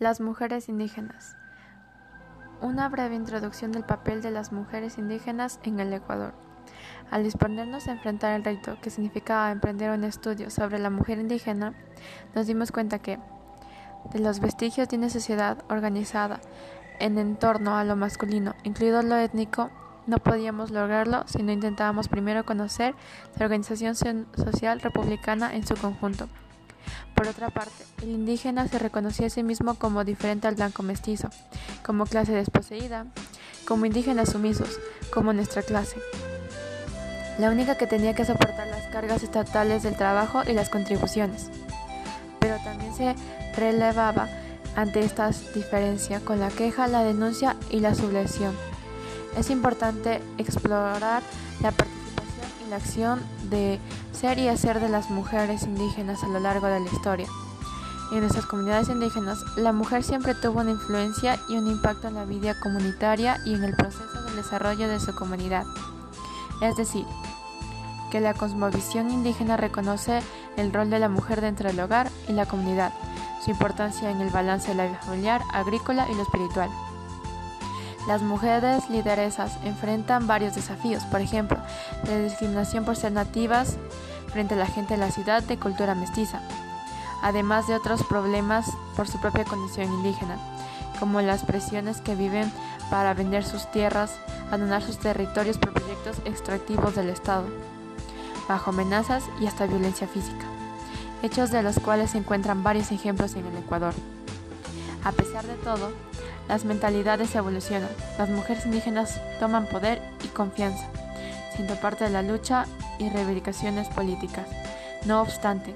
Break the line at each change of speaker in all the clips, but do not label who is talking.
Las mujeres indígenas. Una breve introducción del papel de las mujeres indígenas en el Ecuador. Al disponernos a enfrentar el reto que significaba emprender un estudio sobre la mujer indígena, nos dimos cuenta que, de los vestigios de una sociedad organizada en torno a lo masculino, incluido lo étnico, no podíamos lograrlo si no intentábamos primero conocer la organización social republicana en su conjunto. Por otra parte, el indígena se reconocía a sí mismo como diferente al blanco mestizo, como clase desposeída, como indígenas sumisos, como nuestra clase. La única que tenía que soportar las cargas estatales del trabajo y las contribuciones. Pero también se relevaba ante esta diferencia con la queja, la denuncia y la sublevación. Es importante explorar la participación la acción de ser y hacer de las mujeres indígenas a lo largo de la historia. En nuestras comunidades indígenas, la mujer siempre tuvo una influencia y un impacto en la vida comunitaria y en el proceso del desarrollo de su comunidad. Es decir, que la cosmovisión indígena reconoce el rol de la mujer dentro del hogar y la comunidad, su importancia en el balance de la vida familiar, agrícola y lo espiritual. Las mujeres lideresas enfrentan varios desafíos, por ejemplo, la discriminación por ser nativas frente a la gente de la ciudad de cultura mestiza, además de otros problemas por su propia condición indígena, como las presiones que viven para vender sus tierras, abandonar sus territorios por proyectos extractivos del Estado, bajo amenazas y hasta violencia física, hechos de los cuales se encuentran varios ejemplos en el Ecuador. A pesar de todo, las mentalidades evolucionan, las mujeres indígenas toman poder y confianza, siendo parte de la lucha y reivindicaciones políticas. No obstante,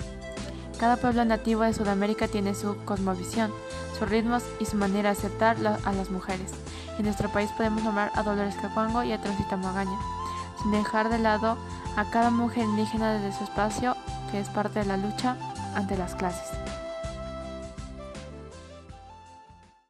cada pueblo nativo de Sudamérica tiene su cosmovisión, sus ritmos y su manera de aceptar a las mujeres. En nuestro país podemos nombrar a Dolores Cacuango y a Transita Magaña, sin dejar de lado a cada mujer indígena desde su espacio, que es parte de la lucha ante las clases.